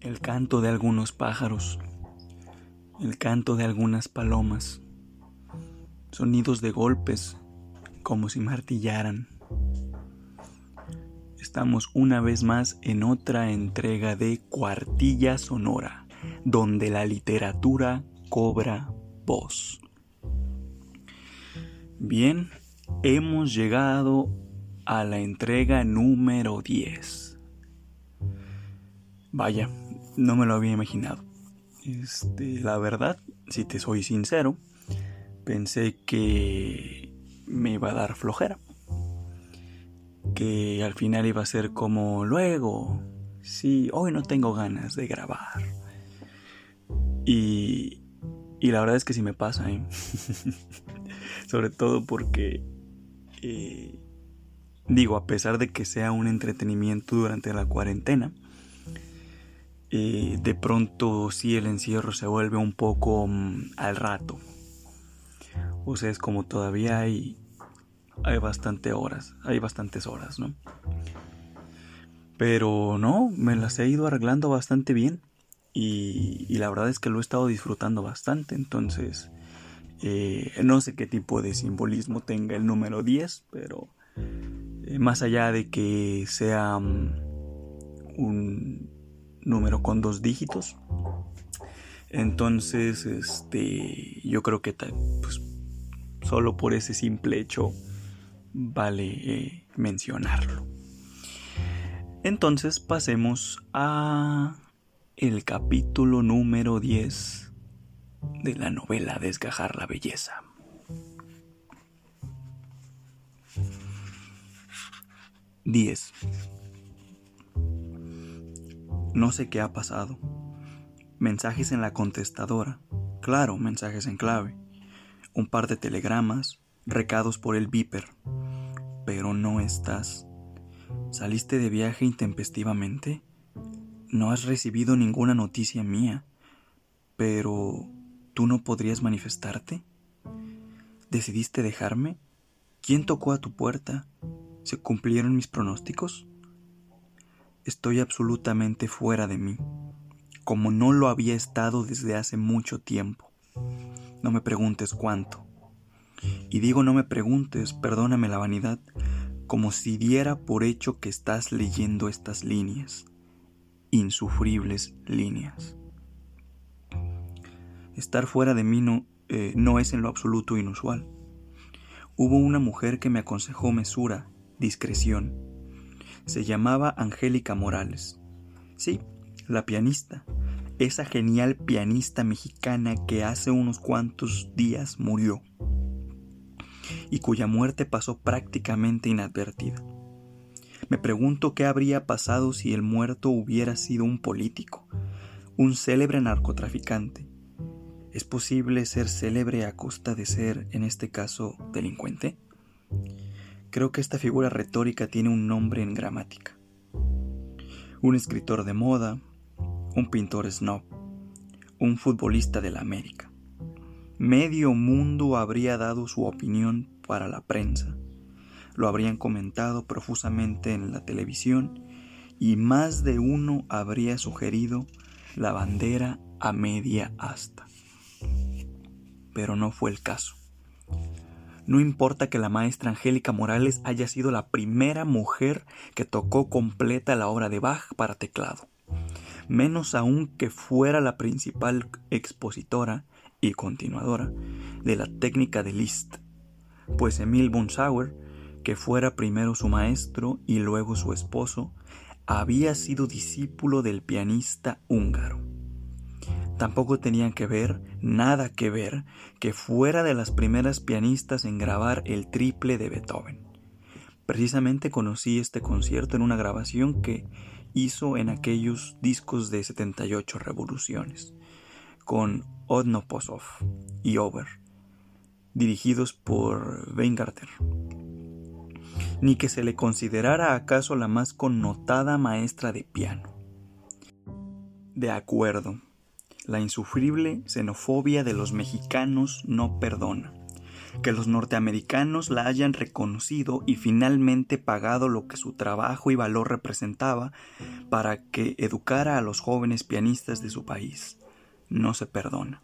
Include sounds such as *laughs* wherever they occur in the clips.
el canto de algunos pájaros, el canto de algunas palomas, sonidos de golpes como si martillaran. Estamos una vez más en otra entrega de Cuartilla Sonora, donde la literatura cobra voz. Bien, hemos llegado a la entrega número 10. Vaya, no me lo había imaginado. Este, la verdad, si te soy sincero, pensé que me iba a dar flojera. Que al final iba a ser como luego. Sí, hoy no tengo ganas de grabar. Y, y la verdad es que sí me pasa, ¿eh? *laughs* Sobre todo porque, eh, digo, a pesar de que sea un entretenimiento durante la cuarentena, de pronto sí el encierro se vuelve un poco mm, al rato. O sea, es como todavía hay, hay bastante horas, hay bastantes horas, ¿no? Pero no, me las he ido arreglando bastante bien y, la verdad es que lo he estado disfrutando bastante, entonces eh, no sé qué tipo de simbolismo tenga el número 10, pero eh, más allá de que sea mm, un número con dos dígitos. Entonces, este, yo creo que pues, solo por ese simple hecho vale eh, mencionarlo. Entonces pasemos a el capítulo número 10 de la novela Desgajar la belleza. Diez. No sé qué ha pasado. Mensajes en la contestadora. Claro, mensajes en clave. Un par de telegramas, recados por el viper. Pero no estás. ¿Saliste de viaje intempestivamente? No has recibido ninguna noticia mía. Pero... ¿Tú no podrías manifestarte? ¿Decidiste dejarme? ¿Quién tocó a tu puerta? ¿Se cumplieron mis pronósticos? Estoy absolutamente fuera de mí, como no lo había estado desde hace mucho tiempo. No me preguntes cuánto. Y digo no me preguntes, perdóname la vanidad, como si diera por hecho que estás leyendo estas líneas, insufribles líneas. Estar fuera de mí no, eh, no es en lo absoluto inusual. Hubo una mujer que me aconsejó mesura, discreción, se llamaba Angélica Morales. Sí, la pianista, esa genial pianista mexicana que hace unos cuantos días murió y cuya muerte pasó prácticamente inadvertida. Me pregunto qué habría pasado si el muerto hubiera sido un político, un célebre narcotraficante. ¿Es posible ser célebre a costa de ser, en este caso, delincuente? Creo que esta figura retórica tiene un nombre en gramática. Un escritor de moda, un pintor snob, un futbolista de la América. Medio mundo habría dado su opinión para la prensa, lo habrían comentado profusamente en la televisión y más de uno habría sugerido la bandera a media asta. Pero no fue el caso. No importa que la maestra Angélica Morales haya sido la primera mujer que tocó completa la obra de Bach para teclado, menos aún que fuera la principal expositora y continuadora de la técnica de Liszt, pues Emil von Sauer, que fuera primero su maestro y luego su esposo, había sido discípulo del pianista húngaro. Tampoco tenían que ver, nada que ver, que fuera de las primeras pianistas en grabar el triple de Beethoven. Precisamente conocí este concierto en una grabación que hizo en aquellos discos de 78 revoluciones, con Odno Posov y Over, dirigidos por Weingarten. Ni que se le considerara acaso la más connotada maestra de piano. De acuerdo, la insufrible xenofobia de los mexicanos no perdona. que los norteamericanos la hayan reconocido y finalmente pagado lo que su trabajo y valor representaba para que educara a los jóvenes pianistas de su país. No se perdona.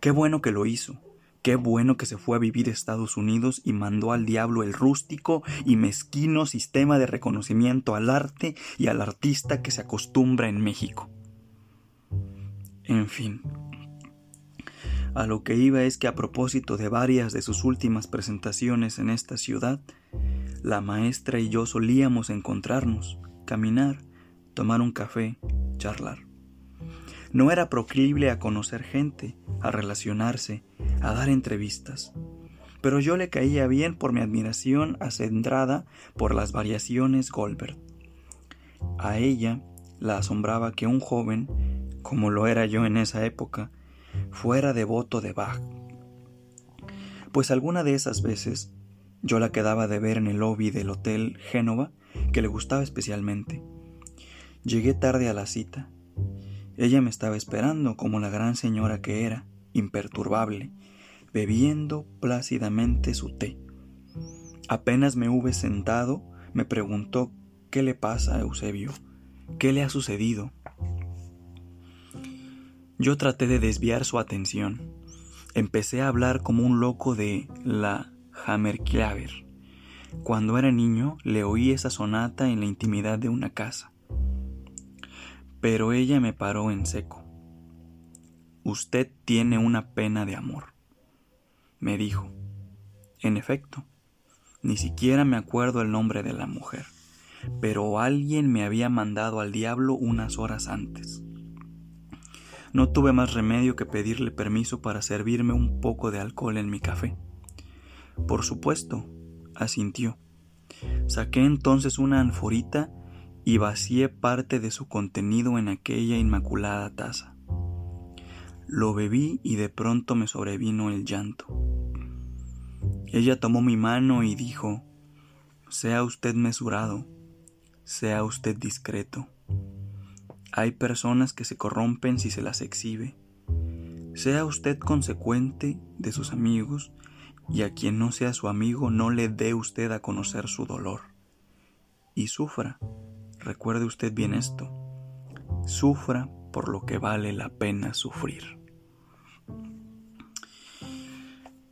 Qué bueno que lo hizo. Qué bueno que se fue a vivir a Estados Unidos y mandó al diablo el rústico y mezquino sistema de reconocimiento al arte y al artista que se acostumbra en México. En fin, a lo que iba es que a propósito de varias de sus últimas presentaciones en esta ciudad, la maestra y yo solíamos encontrarnos, caminar, tomar un café, charlar. No era proclive a conocer gente, a relacionarse, a dar entrevistas, pero yo le caía bien por mi admiración acendrada por las variaciones Goldberg. A ella la asombraba que un joven, como lo era yo en esa época, fuera devoto de Bach. Pues alguna de esas veces yo la quedaba de ver en el lobby del Hotel Génova, que le gustaba especialmente. Llegué tarde a la cita. Ella me estaba esperando como la gran señora que era, imperturbable, bebiendo plácidamente su té. Apenas me hube sentado, me preguntó qué le pasa a Eusebio, qué le ha sucedido. Yo traté de desviar su atención. Empecé a hablar como un loco de la Hammerklaver. Cuando era niño le oí esa sonata en la intimidad de una casa. Pero ella me paró en seco. Usted tiene una pena de amor, me dijo. En efecto, ni siquiera me acuerdo el nombre de la mujer, pero alguien me había mandado al diablo unas horas antes. No tuve más remedio que pedirle permiso para servirme un poco de alcohol en mi café. Por supuesto, asintió. Saqué entonces una anforita y vacié parte de su contenido en aquella inmaculada taza. Lo bebí y de pronto me sobrevino el llanto. Ella tomó mi mano y dijo, Sea usted mesurado, sea usted discreto. Hay personas que se corrompen si se las exhibe. Sea usted consecuente de sus amigos y a quien no sea su amigo no le dé usted a conocer su dolor. Y sufra, recuerde usted bien esto, sufra por lo que vale la pena sufrir.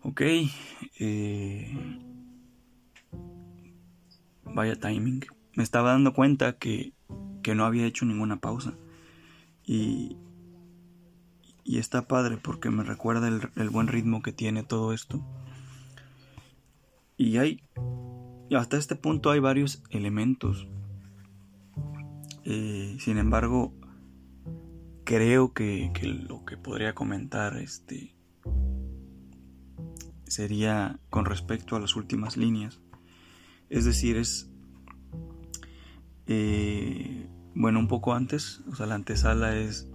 Ok, eh, vaya timing. Me estaba dando cuenta que que no había hecho ninguna pausa. Y, y está padre porque me recuerda el, buen ritmo que tiene todo esto. Y hay, hasta este punto hay varios elementos. Eh, sin embargo, creo que, que, lo que podría comentar este, sería con respecto a las últimas líneas. Es decir, es eh, bueno, un poco antes, o sea, la antesala es...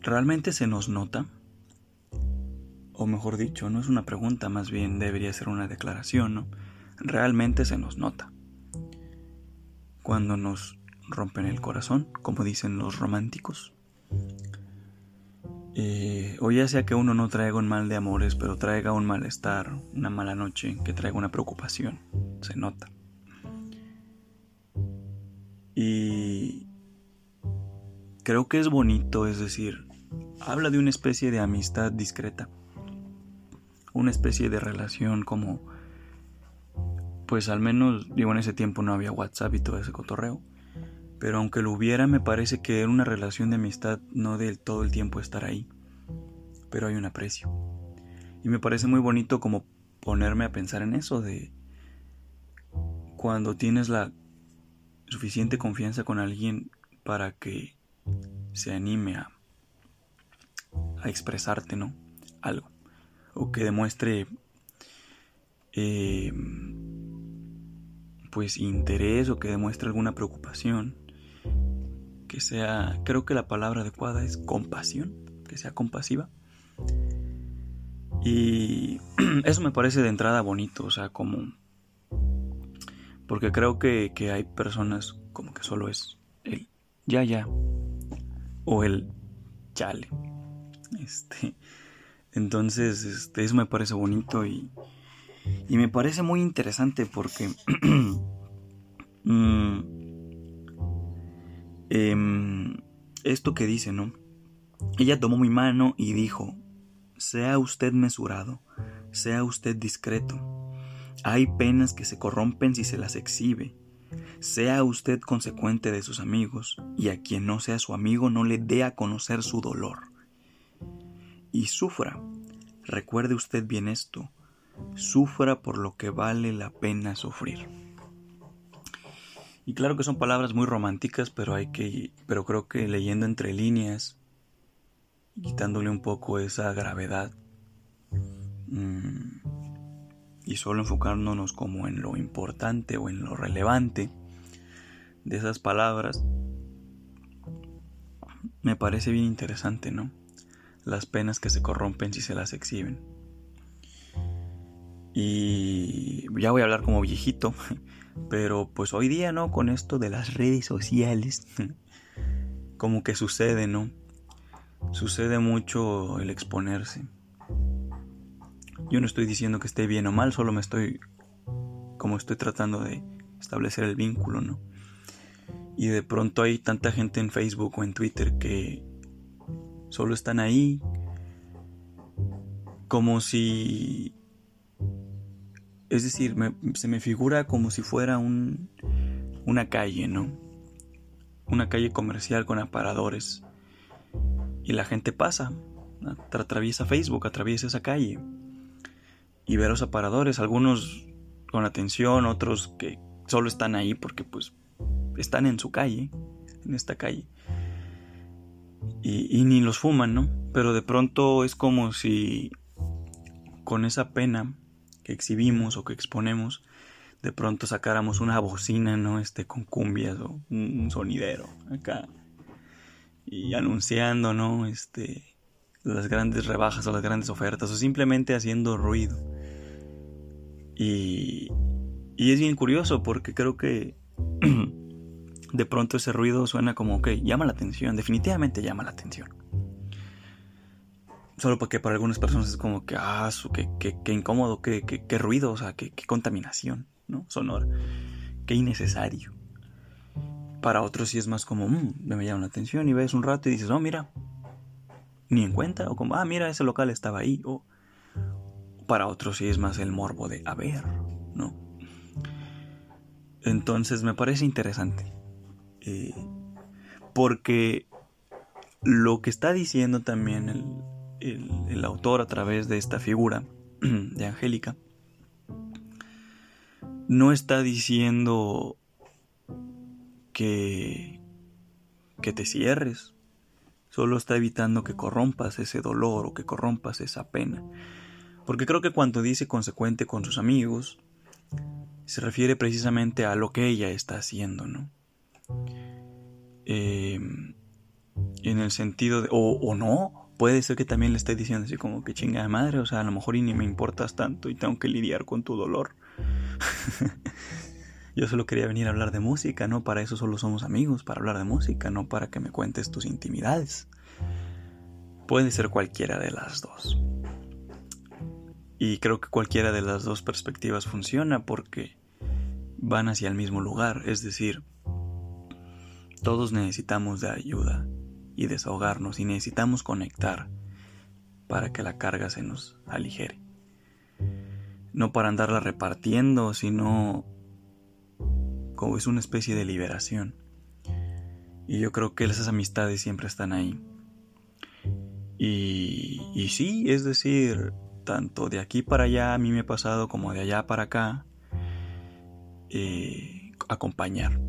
¿Realmente se nos nota? O mejor dicho, no es una pregunta, más bien debería ser una declaración, ¿no? Realmente se nos nota. Cuando nos rompen el corazón, como dicen los románticos. Eh, o ya sea que uno no traiga un mal de amores, pero traiga un malestar, una mala noche, que traiga una preocupación, se nota. Y creo que es bonito, es decir, habla de una especie de amistad discreta, una especie de relación como, pues al menos, digo, en ese tiempo no había WhatsApp y todo ese cotorreo, pero aunque lo hubiera, me parece que era una relación de amistad no del todo el tiempo estar ahí, pero hay un aprecio. Y me parece muy bonito como ponerme a pensar en eso de cuando tienes la suficiente confianza con alguien para que se anime a, a expresarte, ¿no? Algo. O que demuestre eh, pues interés o que demuestre alguna preocupación. Que sea, creo que la palabra adecuada es compasión, que sea compasiva. Y *clears throat* eso me parece de entrada bonito, o sea, como porque creo que, hay personas como que solo es el ya ya o el chale. Este, Entonces, este, eso me parece bonito y, y me parece muy interesante porque *clears throat* mm, em, esto que dice, ¿no? Ella tomó mi mano y dijo, sea usted mesurado, sea usted discreto. Hay penas que se corrompen si se las exhibe. Sea usted consecuente de sus amigos, y a quien no sea su amigo no le dé a conocer su dolor. Y sufra, recuerde usted bien esto, sufra por lo que vale la pena sufrir. Y claro que son palabras muy románticas, pero hay que pero creo que leyendo entre líneas quitándole un poco esa gravedad mm, y solo enfocándonos como en lo importante o en lo relevante de esas palabras, me parece bien interesante, ¿no? Las penas que se corrompen si se las exhiben. Y ya voy a hablar como viejito, *laughs* pero pues hoy día, ¿no? Con esto de las redes sociales, *laughs* como que sucede, ¿no? sucede mucho el exponerse. Yo no estoy diciendo que esté bien o mal, solo me estoy como estoy tratando de establecer el vínculo, ¿no? Y de pronto hay tanta gente en Facebook o en Twitter que solo están ahí como si es decir, se me figura como si fuera un, una calle, ¿no? Una calle comercial con aparadores y la gente pasa, atraviesa Facebook, atraviesa esa calle y ve a los aparadores, algunos con atención, otros que solo están ahí porque pues están en su calle, en esta calle. Y, y, ni los fuman, ¿no? Pero de pronto es como si con esa pena que exhibimos o que exponemos, de pronto sacáramos una bocina, ¿no? Este con cumbias o un sonidero acá y anunciando, ¿no? Este, las grandes rebajas o las grandes ofertas o simplemente haciendo ruido. Y, y es bien curioso porque creo que *clears throat* de pronto ese ruido suena como, ok, llama la atención, definitivamente llama la atención. Solo porque para algunas personas es como que, ah, qué, incómodo, qué, qué, ruido, o sea, qué, contaminación, ¿no? Sonora, qué innecesario. Para otros sí es más como, mmm, me llama la atención y ves un rato y dices, oh, mira, ni en cuenta, o como, ah, mira, ese local estaba ahí, o para otros sí es más el morbo de, a ver, ¿no? Entonces me parece interesante, eh, porque lo que está diciendo también el, el autor a través de esta figura *clears throat* de Angélica, no está diciendo que, que te cierres. Solo está evitando que corrompas ese dolor o que corrompas esa pena. Porque creo que cuando dice consecuente con sus amigos, se refiere precisamente a lo que ella está haciendo, ¿no? Em, en el sentido de, o, o, no, puede ser que también le esté diciendo así como que chinga de madre, o sea, a lo mejor y ni me importas tanto y tengo que lidiar con tu dolor. *laughs* Yo solo quería venir a hablar de música, no para eso solo somos amigos, para hablar de música, no para que me cuentes tus intimidades. Puede ser cualquiera de las dos. Y creo que cualquiera de las dos perspectivas funciona porque van hacia el mismo lugar, es decir, todos necesitamos de ayuda y desahogarnos y necesitamos conectar para que la carga se nos aligere. No para andarla repartiendo, sino como es una especie de liberación. Y yo creo que esas amistades siempre están ahí. Y, y sí, es decir, tanto de aquí para allá a mí me ha pasado como de allá para acá, eh, acompañar.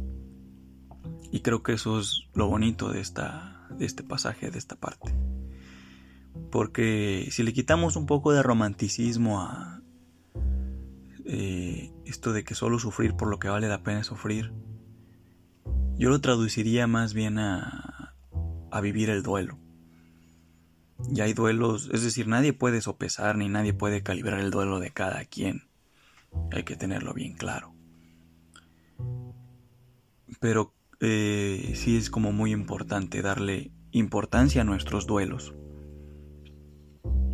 Y creo que eso es lo bonito de, esta, de este pasaje, de esta parte. Porque si le quitamos un poco de romanticismo a, eh, esto de que solo sufrir por lo que vale la pena sufrir, yo lo traduciría más bien a, a vivir el duelo. Y hay duelos, es decir, nadie puede sopesar ni nadie puede calibrar el duelo de cada quien. Hay que tenerlo bien claro. Pero eh, sí es como muy importante darle importancia a nuestros duelos.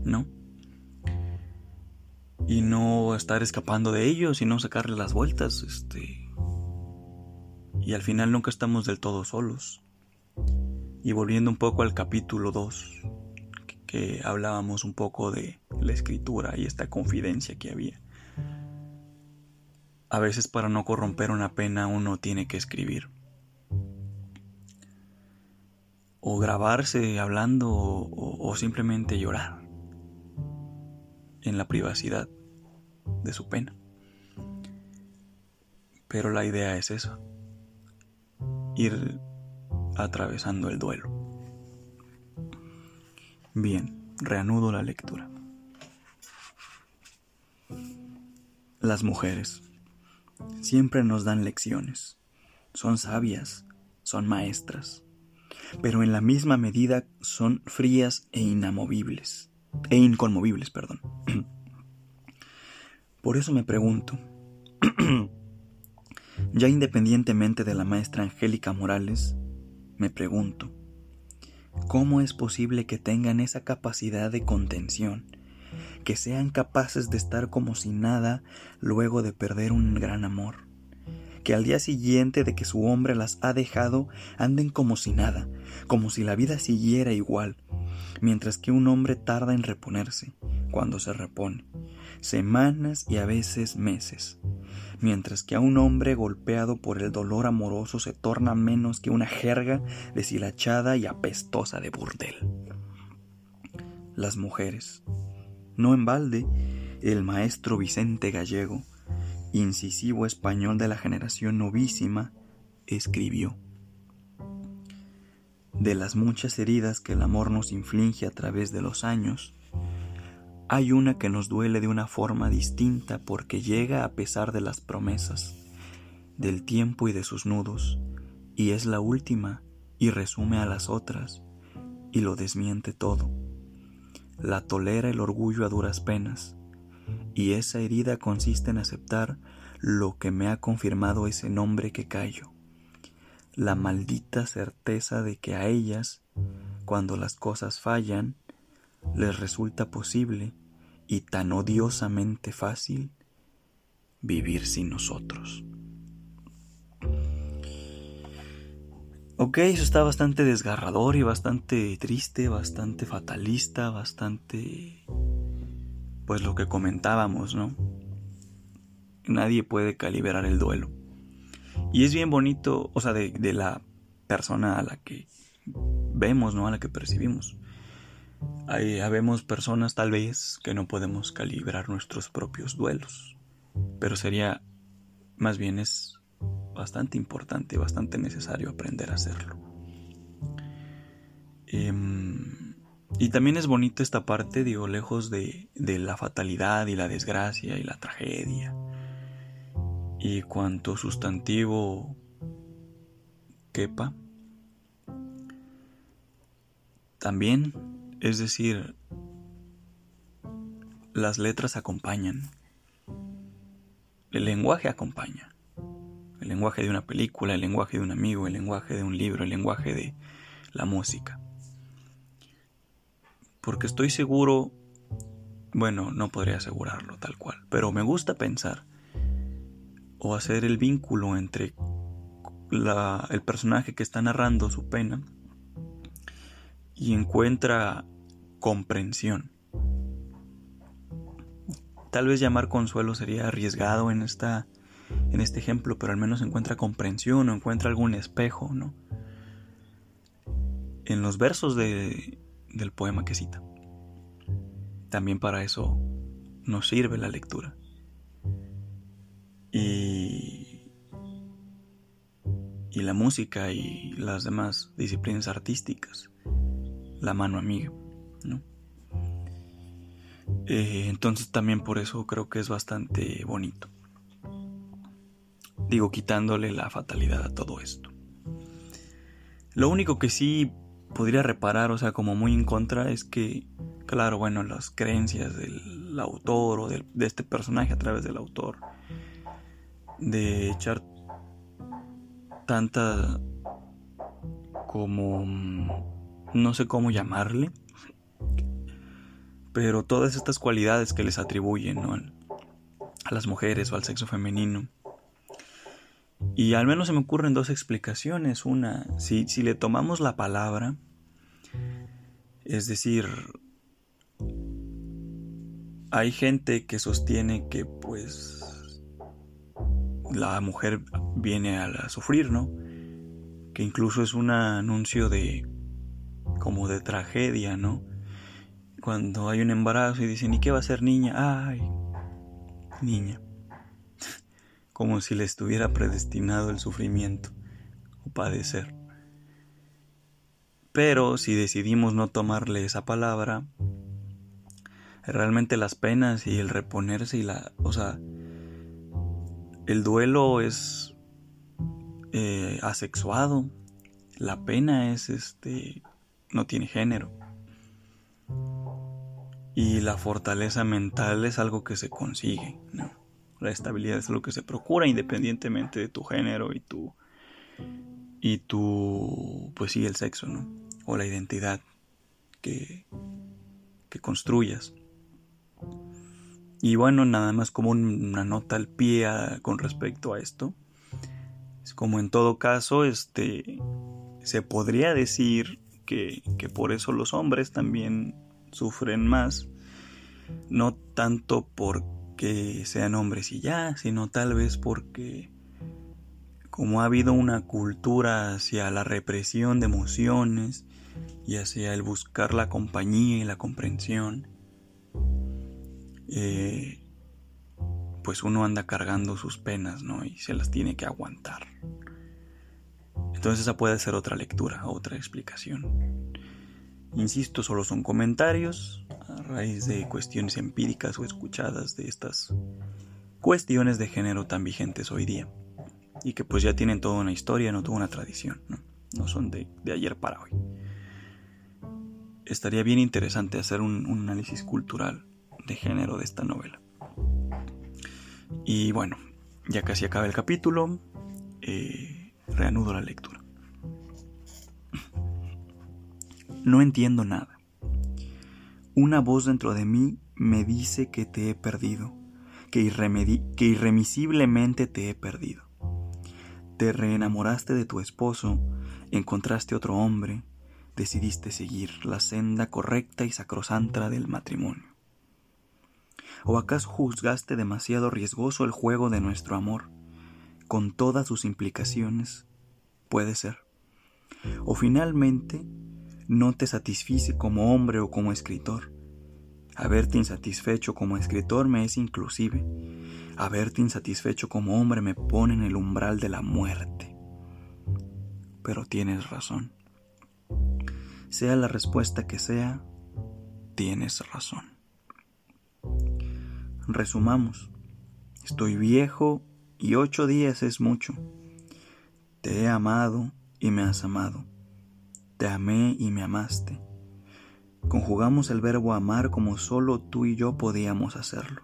¿No? y no estar escapando de ellos y no sacarle las vueltas, este y al final nunca estamos del todo solos. Y volviendo un poco al capítulo 2, que hablábamos un poco de la escritura y esta confidencia que había. A veces para no corromper una pena uno tiene que escribir. O grabarse hablando o, simplemente llorar en la privacidad de su pena. Pero la idea es eso, ir atravesando el duelo. Bien, reanudo la lectura. Las mujeres siempre nos dan lecciones. Son sabias, son maestras, pero en la misma medida son frías e inamovibles, e inconmovibles, perdón. *clears throat* Por eso me pregunto, *clears throat* ya independientemente de la maestra Angélica Morales, me pregunto, ¿cómo es posible que tengan esa capacidad de contención, que sean capaces de estar como si nada luego de perder un gran amor? Que al día siguiente de que su hombre las ha dejado anden como si nada, como si la vida siguiera igual, mientras que un hombre tarda en reponerse, cuando se repone, semanas y a veces meses mientras que a un hombre golpeado por el dolor amoroso se torna menos que una jerga deshilachada y apestosa de burdel. Las mujeres. No en balde, el maestro Vicente Gallego, incisivo español de la generación novísima, escribió. De las muchas heridas que el amor nos inflige a través de los años, hay una que nos duele de una forma distinta porque llega a pesar de las promesas, del tiempo y de sus nudos, y es la última y resume a las otras, y lo desmiente todo. La tolera el orgullo a duras penas, y esa herida consiste en aceptar lo que me ha confirmado ese nombre que callo, la maldita certeza de que a ellas, cuando las cosas fallan, les resulta posible y tan odiosamente fácil vivir sin nosotros. Ok, eso está bastante desgarrador y bastante triste, bastante fatalista, bastante... Pues lo que comentábamos, ¿no? Nadie puede calibrar el duelo. Y es bien bonito, o sea, de, la persona a la que vemos, ¿no? A la que percibimos. Hay, habemos personas tal vez que no podemos calibrar nuestros propios duelos, pero sería, más bien es bastante importante, bastante necesario aprender a hacerlo. Em, y también es bonita esta parte, digo, lejos de, de la fatalidad y la desgracia y la tragedia. Y cuanto sustantivo quepa, también es decir, las letras acompañan. El lenguaje acompaña. El lenguaje de una película, el lenguaje de un amigo, el lenguaje de un libro, el lenguaje de la música. Porque estoy seguro, bueno, no podría asegurarlo tal cual, pero me gusta pensar o hacer el vínculo entre el personaje que está narrando su pena y encuentra comprensión. Tal vez llamar consuelo sería arriesgado en, esta, en este ejemplo, pero al menos encuentra comprensión o encuentra algún espejo, ¿no? En los versos de, del poema que cita. También para eso nos sirve la lectura. Y, y la música y las demás disciplinas artísticas, la mano amiga. ¿no? Eh, entonces también por eso creo que es bastante bonito. Digo, quitándole la fatalidad a todo esto. Lo único que sí podría reparar, o sea, como muy en contra, es que, claro, bueno, las creencias del autor o de este personaje a través del autor, de echar tanta como, no sé cómo llamarle, Pero todas estas cualidades que les atribuyen a las mujeres o al sexo femenino. Y al menos se me ocurren dos explicaciones. Una, si, si le tomamos la palabra, es decir, hay gente que sostiene que pues la mujer viene a, sufrir, ¿no? Que incluso es un anuncio de como de tragedia, ¿no? Cuando hay un embarazo y dicen, ¿y qué va a ser niña? Ay, niña. Como si le estuviera predestinado el sufrimiento o padecer. Pero si decidimos no tomarle esa palabra, realmente las penas y el reponerse y la, o sea, el duelo es eh, asexuado, la pena es este, no tiene género. Y la fortaleza mental es algo que se consigue, ¿no? La estabilidad es algo que se procura independientemente de tu género y tu y tu pues sí el sexo, ¿no? O la identidad que que construyas. Y bueno, nada más como una nota al pie con respecto a esto. Es como en todo caso, este, se podría decir que, que por eso los hombres también sufren más. No tanto porque sean hombres y ya, sino tal vez porque como ha habido una cultura hacia la represión de emociones y hacia el buscar la compañía y la comprensión, eh, pues uno anda cargando sus penas, ¿no? Y se las tiene que aguantar. Entonces esa puede ser otra lectura, otra explicación. Insisto, solo son comentarios a raíz de cuestiones empíricas o escuchadas de estas cuestiones de género tan vigentes hoy día. Y que pues ya tienen toda una historia, no toda una tradición, ¿no? No son de, ayer para hoy. Estaría bien interesante hacer un análisis cultural de género de esta novela. Y bueno, ya casi acaba el capítulo, eh, reanudo la lectura. No entiendo nada. Una voz dentro de mí me dice que te he perdido, que, irremisiblemente te he perdido. Te reenamoraste de tu esposo, encontraste otro hombre, decidiste seguir la senda correcta y sacrosanta del matrimonio. ¿O acaso juzgaste demasiado riesgoso el juego de nuestro amor, con todas sus implicaciones? Puede ser. O finalmente, no te satisfice como hombre o como escritor. Haberte insatisfecho como escritor me es inclusive. Haberte insatisfecho como hombre me pone en el umbral de la muerte. Pero tienes razón. Sea la respuesta que sea, tienes razón. Resumamos. Estoy viejo y ocho días es mucho. Te he amado y me has amado. Te amé y me amaste. Conjugamos el verbo amar como solo tú y yo podíamos hacerlo.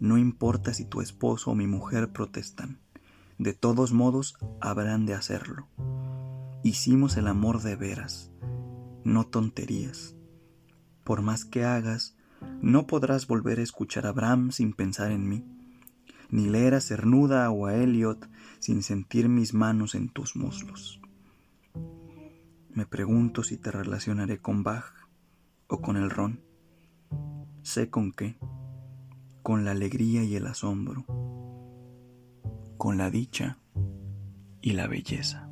No importa si tu esposo o mi mujer protestan, de todos modos habrán de hacerlo. Hicimos el amor de veras, no tonterías. Por más que hagas, no podrás volver a escuchar a Bram sin pensar en mí, ni leer a Cernuda o a Eliot sin sentir mis manos en tus muslos. Me pregunto si te relacionaré con Bach o con el ron. Sé con qué, con la alegría y el asombro, con la dicha y la belleza.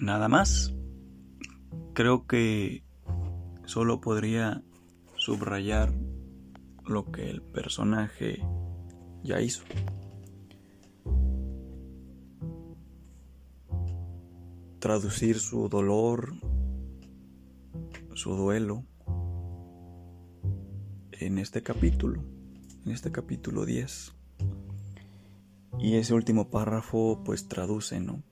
Nada más creo que solo podría subrayar lo que el personaje ya hizo. Traducir su dolor, su duelo en este capítulo, en este capítulo 10. Y ese último párrafo pues traduce, ¿no?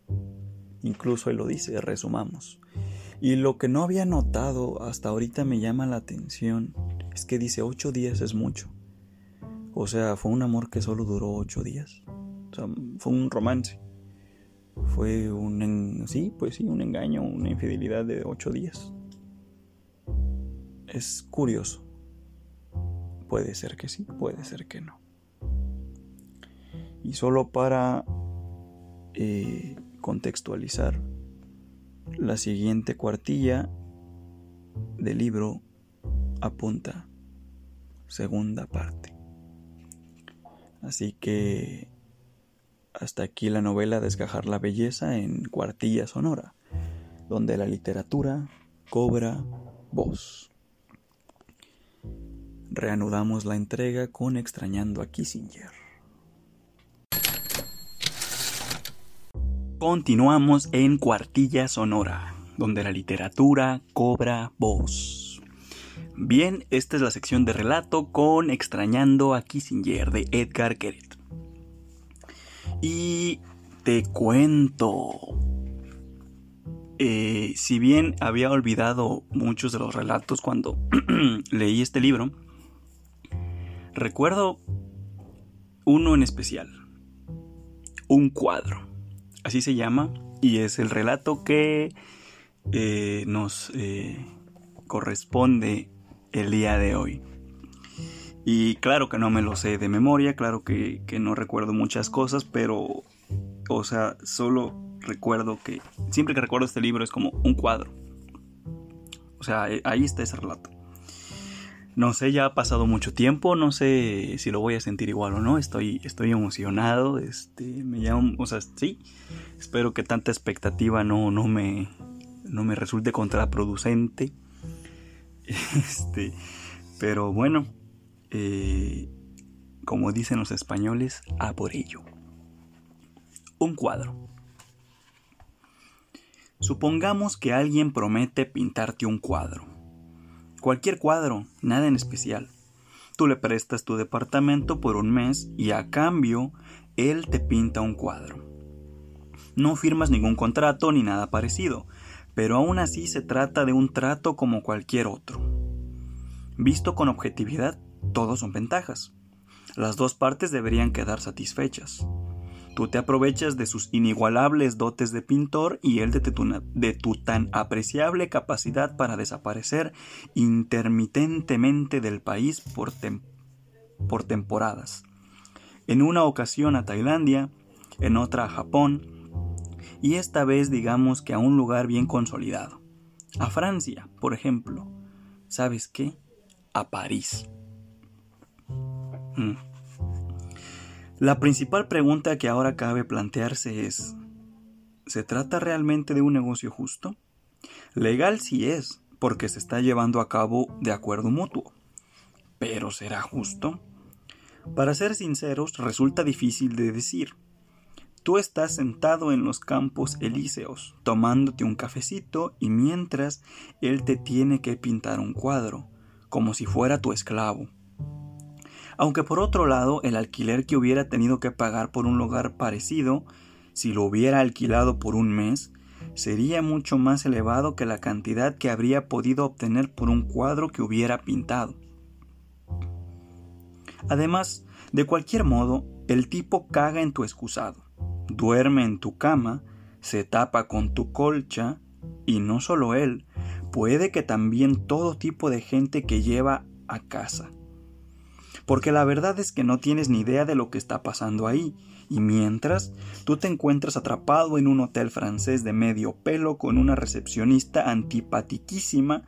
Incluso él lo dice, resumamos. Y lo que no había notado hasta ahorita me llama la atención es que dice ocho días es mucho. O sea, fue un amor que solo duró ocho días. O sea, fue un romance. Fue un, sí, pues sí, un engaño, una infidelidad de ocho días. Es curioso. Puede ser que sí, puede ser que no. Y solo para eh, contextualizar, la siguiente cuartilla del libro apunta segunda parte. Así que hasta aquí la novela Desgajar la belleza en cuartilla sonora, donde la literatura cobra voz. Reanudamos la entrega con Extrañando a Kissinger. Continuamos en Cuartilla Sonora, donde la literatura cobra voz. Bien, esta es la sección de relato con Extrañando a Kissinger de Edgar Keret. Y te cuento. Eh, si bien había olvidado muchos de los relatos cuando *clears throat* leí este libro, recuerdo uno en especial. Un cuadro. Así se llama. Y es el relato que eh, nos eh, corresponde el día de hoy. Y claro que no me lo sé de memoria, claro que, no recuerdo muchas cosas, pero, o sea, solo recuerdo que, siempre que recuerdo este libro es como un cuadro. O sea, eh, ahí está ese relato. No sé, ya ha pasado mucho tiempo, no sé si lo voy a sentir igual o no, estoy, estoy emocionado, este, me llamo, o sea, sí, espero que tanta expectativa no, no, me, no me resulte contraproducente. *laughs* Este, pero bueno, eh, como dicen los españoles, a por ello. Un cuadro. Supongamos que alguien promete pintarte un cuadro. Cualquier cuadro, nada en especial. Tú le prestas tu departamento por un mes y a cambio él te pinta un cuadro. No firmas ningún contrato ni nada parecido, pero aún así se trata de un trato como cualquier otro. Visto con objetividad, todos son ventajas. Las dos partes deberían quedar satisfechas. Tú te aprovechas de sus inigualables dotes de pintor y él de tu, tan apreciable capacidad para desaparecer intermitentemente del país por, por temporadas. En una ocasión a Tailandia, en otra a Japón, y esta vez digamos que a un lugar bien consolidado. A Francia, por ejemplo. ¿Sabes qué? A París. Mm. La principal pregunta que ahora cabe plantearse es, ¿se trata realmente de un negocio justo? Legal sí es, porque se está llevando a cabo de acuerdo mutuo. ¿Pero será justo? Para ser sinceros, resulta difícil de decir. Tú estás sentado en los campos elíseos, tomándote un cafecito y mientras él te tiene que pintar un cuadro, como si fuera tu esclavo. Aunque por otro lado, el alquiler que hubiera tenido que pagar por un lugar parecido, si lo hubiera alquilado por un mes, sería mucho más elevado que la cantidad que habría podido obtener por un cuadro que hubiera pintado. Además, de cualquier modo, el tipo caga en tu excusado, duerme en tu cama, se tapa con tu colcha, y no solo él, puede que también todo tipo de gente que lleva a casa porque la verdad es que no tienes ni idea de lo que está pasando ahí, y mientras tú te encuentras atrapado en un hotel francés de medio pelo con una recepcionista antipatiquísima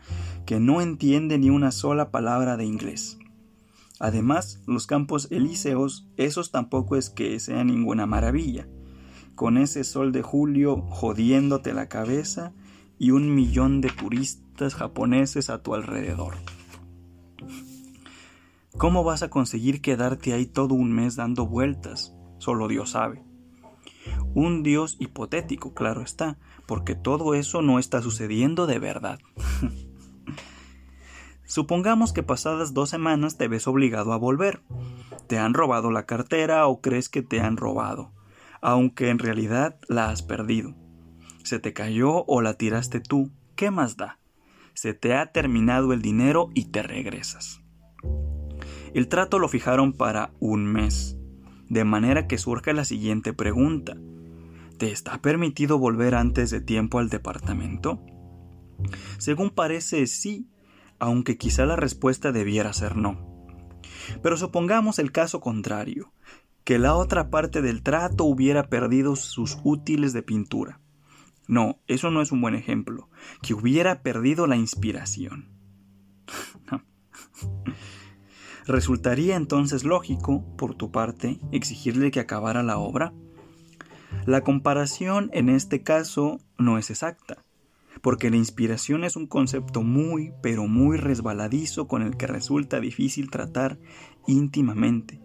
que no entiende ni una sola palabra de inglés. Además, los campos elíseos, esos tampoco es que sea ninguna maravilla. Con ese sol de julio jodiéndote la cabeza y un millón de turistas japoneses a tu alrededor. ¿Cómo vas a conseguir quedarte ahí todo un mes dando vueltas? Solo Dios sabe. Un Dios hipotético, claro está, porque todo eso no está sucediendo de verdad. *laughs* Supongamos que pasadas dos semanas te ves obligado a volver. Te han robado la cartera o crees que te han robado, aunque en realidad la has perdido. Se te cayó o la tiraste tú, ¿qué más da? Se te ha terminado el dinero y te regresas. El trato lo fijaron para un mes, de manera que surge la siguiente pregunta. ¿Te está permitido volver antes de tiempo al departamento? Según parece, sí, aunque quizá la respuesta debiera ser no. Pero supongamos el caso contrario, que la otra parte del trato hubiera perdido sus útiles de pintura. No, eso no es un buen ejemplo, que hubiera perdido la inspiración. *laughs* ¿Resultaría entonces lógico, por tu parte, exigirle que acabara la obra? La comparación en este caso no es exacta, porque la inspiración es un concepto muy, pero muy resbaladizo con el que resulta difícil tratar íntimamente,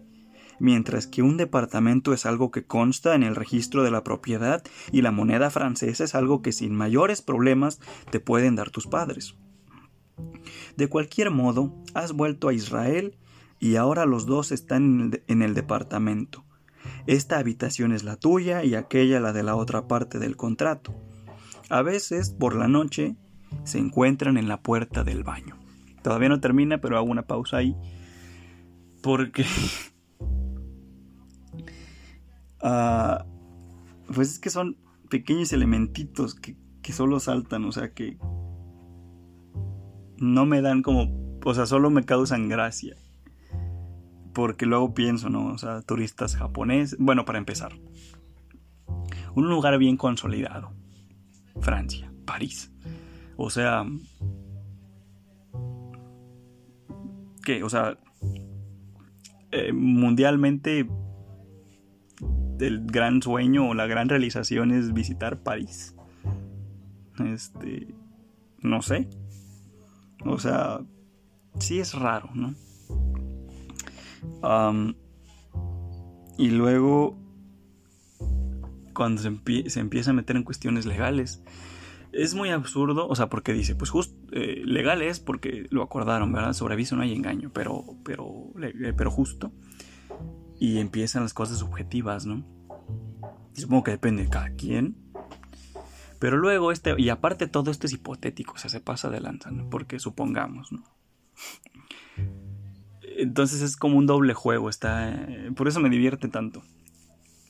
mientras que un departamento es algo que consta en el registro de la propiedad y la moneda francesa es algo que sin mayores problemas te pueden dar tus padres. De cualquier modo, has vuelto a Israel y ahora los dos están en el, departamento. Esta habitación es la tuya y aquella la de la otra parte del contrato. A veces, por la noche, se encuentran en la puerta del baño. Todavía no termina, pero hago una pausa ahí. Porque... *laughs* Ah, pues es que son pequeños elementitos que, que solo saltan, o sea que no me dan como, o sea, solo me causan gracia porque luego pienso, ¿no? O sea, turistas japoneses. Bueno, para empezar, un lugar bien consolidado. Francia, París. O sea, ¿qué? O sea, eh, mundialmente el gran sueño o la gran realización es visitar París. Este, no sé. O sea, sí es raro, ¿no? Y luego, cuando se, empieza a meter en cuestiones legales, es muy absurdo, o sea, porque dice, pues justo, eh, legal es porque lo acordaron, ¿verdad? Sobre aviso no hay engaño, pero, pero, eh, pero justo. Y empiezan las cosas subjetivas, ¿no? supongo que depende de cada quien. Pero luego este, y aparte todo esto es hipotético, o sea, se pasa de ¿no? Porque supongamos, ¿no? Entonces es como un doble juego, está, por eso me divierte tanto.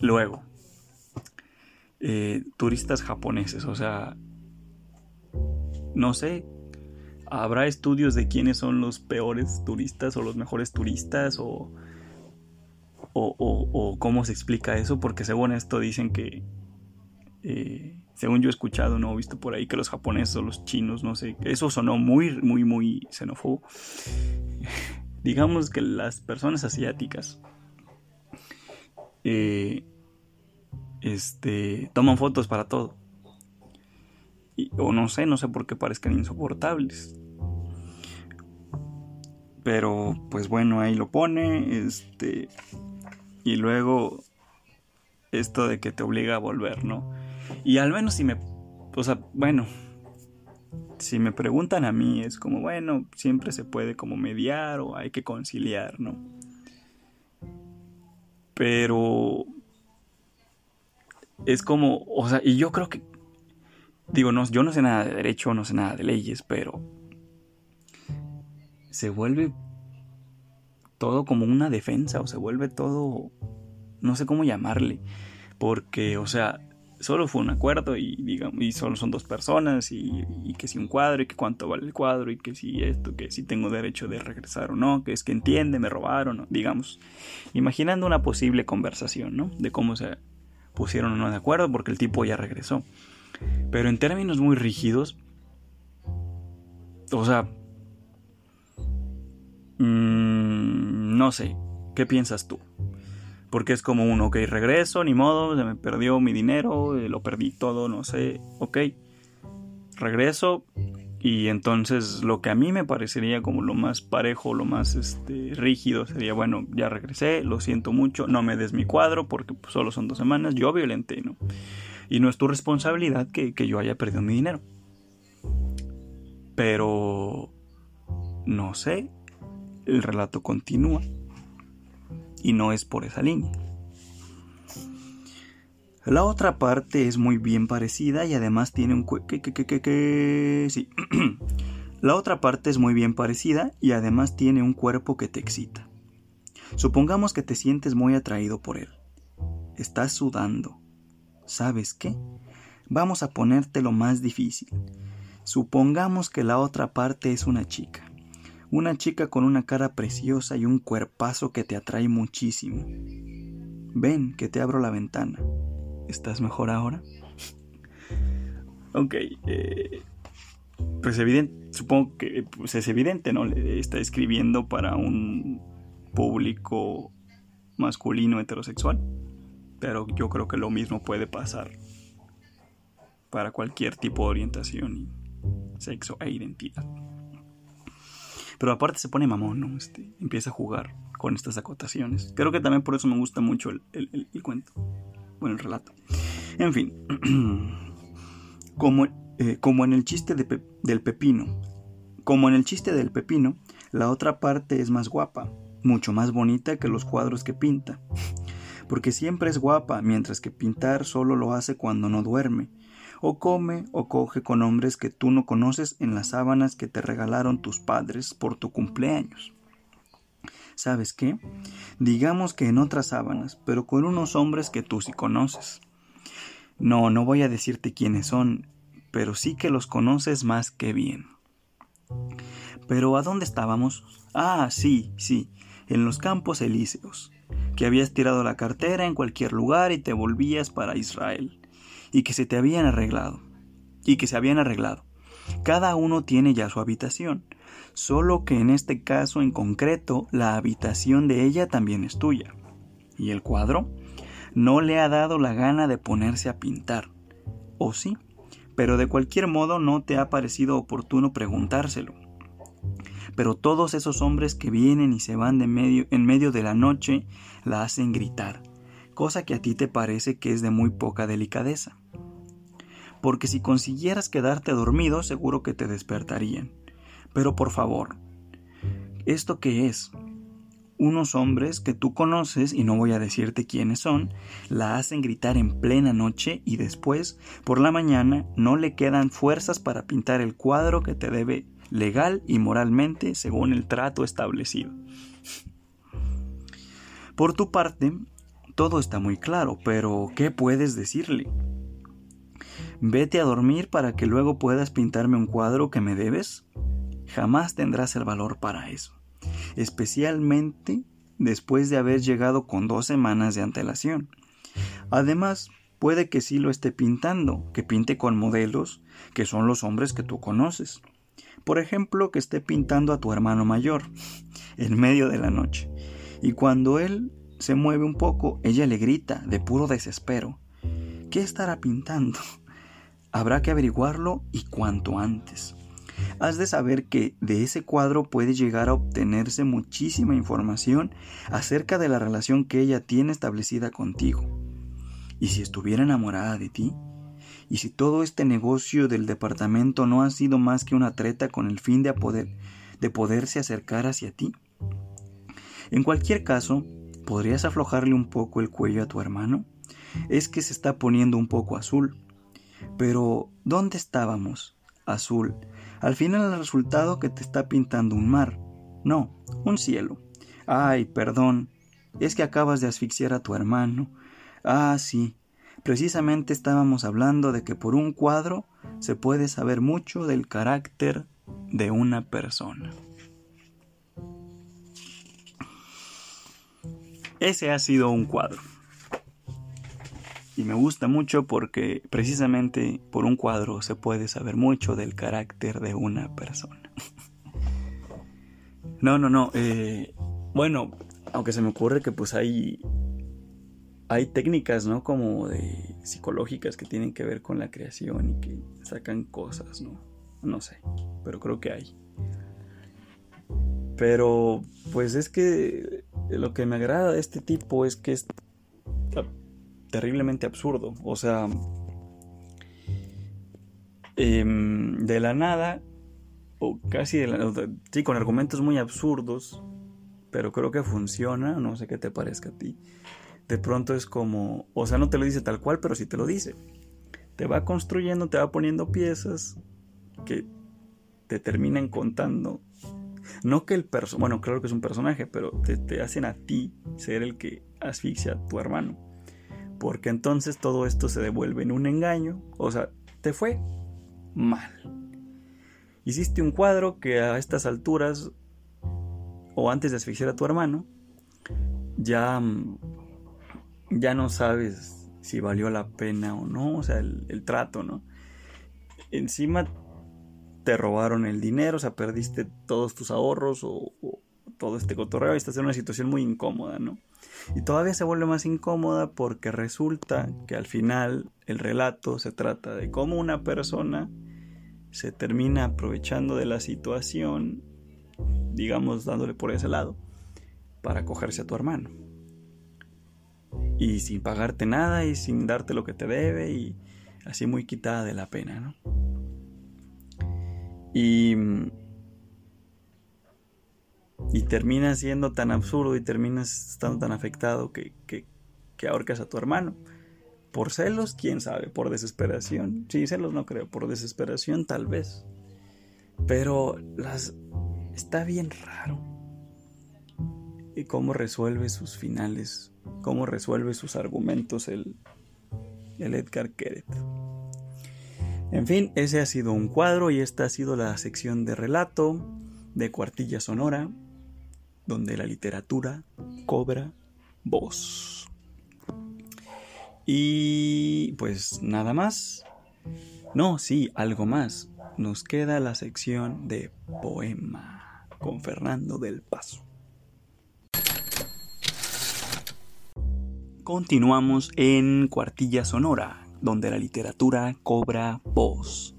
Luego, eh, turistas japoneses, o sea, no sé, habrá estudios de quiénes son los peores turistas o los mejores turistas o, o, o, cómo se explica eso, porque según esto dicen que, eh, según yo he escuchado, no he visto por ahí que los japoneses o los chinos, no sé, eso sonó muy, muy, muy xenófobo digamos que las personas asiáticas eh, este, toman fotos para todo. o no sé, no sé por qué parezcan insoportables. Pero pues bueno, ahí lo pone. Este. Y luego. Esto de que te obliga a volver, ¿no? Y al menos si me. O sea, bueno si me preguntan a mí, es como, bueno, siempre se puede como mediar o hay que conciliar, ¿no? Pero es como, o sea, y yo creo que, digo, no, yo no sé nada de derecho, no sé nada de leyes, pero se vuelve todo como una defensa o se vuelve todo, no sé cómo llamarle, porque, o sea, solo fue un acuerdo y digamos y solo son dos personas y, que si un cuadro y que cuánto vale el cuadro y que si esto que si tengo derecho de regresar o no que es que entiende me robaron digamos imaginando una posible conversación no de cómo se pusieron o no de acuerdo porque el tipo ya regresó. Pero en términos muy rígidos o sea mmm, no sé qué piensas tú porque es como un, ok, regreso, ni modo, se me perdió mi dinero, eh, lo perdí todo, no sé, ok, regreso. Y entonces lo que a mí me parecería como lo más parejo, lo más este, rígido sería, bueno, ya regresé, lo siento mucho, no me des mi cuadro porque pues, solo son dos semanas, yo violenté, ¿no? Y no es tu responsabilidad que, que yo haya perdido mi dinero. Pero... No sé, el relato continúa y no es por esa línea. La otra parte es muy bien parecida y además tiene un... Sí. *clears throat* La otra parte es muy bien parecida y además tiene un cuerpo que te excita. Supongamos que te sientes muy atraído por él. Estás sudando. ¿sabes qué? Vamos a ponértelo más difícil. Supongamos que la otra parte es una chica. Una chica con una cara preciosa y un cuerpazo que te atrae muchísimo. Ven, que te abro la ventana. ¿Estás mejor ahora? ok, eh, pues evidente, supongo que pues es evidente, ¿no? Está escribiendo para un público masculino heterosexual. Pero yo creo que lo mismo puede pasar para cualquier tipo de orientación y sexo e identidad. Pero aparte se pone mamón, ¿no? Este, empieza a jugar con estas acotaciones. Creo que también por eso me gusta mucho el, cuento. Bueno, el relato. En fin. *clears throat* como, eh, como en el chiste del pepino. Como en el chiste del pepino, la otra parte es más guapa, mucho más bonita que los cuadros que pinta. Porque siempre es guapa, mientras que pintar solo lo hace cuando no duerme o come o coge con hombres que tú no conoces en las sábanas que te regalaron tus padres por tu cumpleaños. ¿Sabes qué? Digamos que en otras sábanas, pero con unos hombres que tú sí conoces. No, no voy a decirte quiénes son, pero sí que los conoces más que bien. Pero ¿a dónde estábamos? Ah, sí, sí, en los campos elíseos, que habías tirado la cartera en cualquier lugar y te volvías para Israel y que se te habían arreglado, y que se habían arreglado. Cada uno tiene ya su habitación, solo que en este caso en concreto la habitación de ella también es tuya. ¿Y el cuadro? No le ha dado la gana de ponerse a pintar. ¿O sí? Pero de cualquier modo no te ha parecido oportuno preguntárselo. Pero todos esos hombres que vienen y se van de medio, en medio de la noche la hacen gritar, cosa que a ti te parece que es de muy poca delicadeza porque si consiguieras quedarte dormido seguro que te despertarían. Pero por favor, ¿esto qué es? Unos hombres que tú conoces, y no voy a decirte quiénes son, la hacen gritar en plena noche y después, por la mañana, no le quedan fuerzas para pintar el cuadro que te debe legal y moralmente según el trato establecido. Por tu parte, todo está muy claro, pero ¿qué puedes decirle? Vete a dormir para que luego puedas pintarme un cuadro que me debes. Jamás tendrás el valor para eso, especialmente después de haber llegado con dos semanas de antelación. Además, puede que sí lo esté pintando, que pinte con modelos, que son los hombres que tú conoces. Por ejemplo, que esté pintando a tu hermano mayor, en medio de la noche, y cuando él se mueve un poco, ella le grita, de puro desespero, ¿qué estará pintando? Habrá que averiguarlo y cuanto antes. Has de saber que de ese cuadro puede llegar a obtenerse muchísima información acerca de la relación que ella tiene establecida contigo. ¿Y si estuviera enamorada de ti? ¿Y si todo este negocio del departamento no ha sido más que una treta con el fin de, de poderse acercar hacia ti? En cualquier caso, ¿podrías aflojarle un poco el cuello a tu hermano? Es que se está poniendo un poco azul pero, ¿dónde estábamos? Azul. Al final el resultado que te está pintando un mar. No, un cielo. Ay, perdón. Es que acabas de asfixiar a tu hermano. Ah, sí. Precisamente estábamos hablando de que por un cuadro se puede saber mucho del carácter de una persona. Ese ha sido un cuadro y me gusta mucho porque precisamente por un cuadro se puede saber mucho del carácter de una persona. *laughs* no, no, no. Eh, bueno, aunque se me ocurre que pues hay hay técnicas, ¿no? Como de psicológicas que tienen que ver con la creación y que sacan cosas, ¿no? No sé, pero creo que hay. Pero pues es que lo que me agrada de este tipo es que es terriblemente absurdo. O sea, em, de la nada, o casi de la sí, con argumentos muy absurdos, pero creo que funciona, no sé qué te parezca a ti. De pronto es como, o sea, no te lo dice tal cual, pero sí te lo dice. Te va construyendo, te va poniendo piezas que te terminan contando. No que el personaje, bueno, claro que es un personaje, pero te, te hacen a ti ser el que asfixia a tu hermano porque entonces todo esto se devuelve en un engaño, o sea, te fue mal. Hiciste un cuadro que a estas alturas, o antes de asfixiar a tu hermano, ya, ya no sabes si valió la pena o no, o sea, el, trato, ¿no? Encima te robaron el dinero, o sea, perdiste todos tus ahorros o, o todo este cotorreo y estás en una situación muy incómoda, ¿no? Y todavía se vuelve más incómoda porque resulta que al final el relato se trata de cómo una persona se termina aprovechando de la situación, digamos dándole por ese lado, para cogerse a tu hermano. Y sin pagarte nada y sin darte lo que te debe y así muy quitada de la pena, ¿no? Y y terminas siendo tan absurdo y terminas estando tan afectado que, que, ahorcas a tu hermano. Por celos, quién sabe, por desesperación. Sí, celos no creo, por desesperación tal vez. Pero las está bien raro. Y cómo resuelve sus finales, cómo resuelve sus argumentos el, el Edgar Keret. En fin, ese ha sido un cuadro y esta ha sido la sección de relato de Cuartilla Sonora donde la literatura cobra voz. Y pues nada más. No, sí, algo más. Nos queda la sección de poema con Fernando del Paso. Continuamos en Cuartilla Sonora, donde la literatura cobra voz.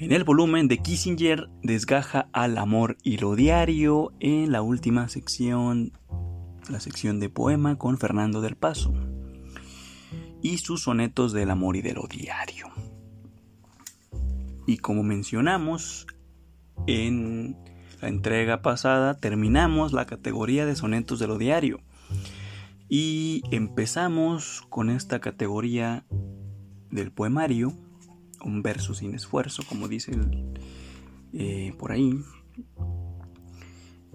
En el volumen de Kissinger desgaja al amor y lo diario en la última sección, la sección de poema con Fernando del Paso y sus sonetos del amor y de lo diario. Y como mencionamos en la entrega pasada, terminamos la categoría de sonetos de lo diario y empezamos con esta categoría del poemario un verso sin esfuerzo, como dice eh, por ahí.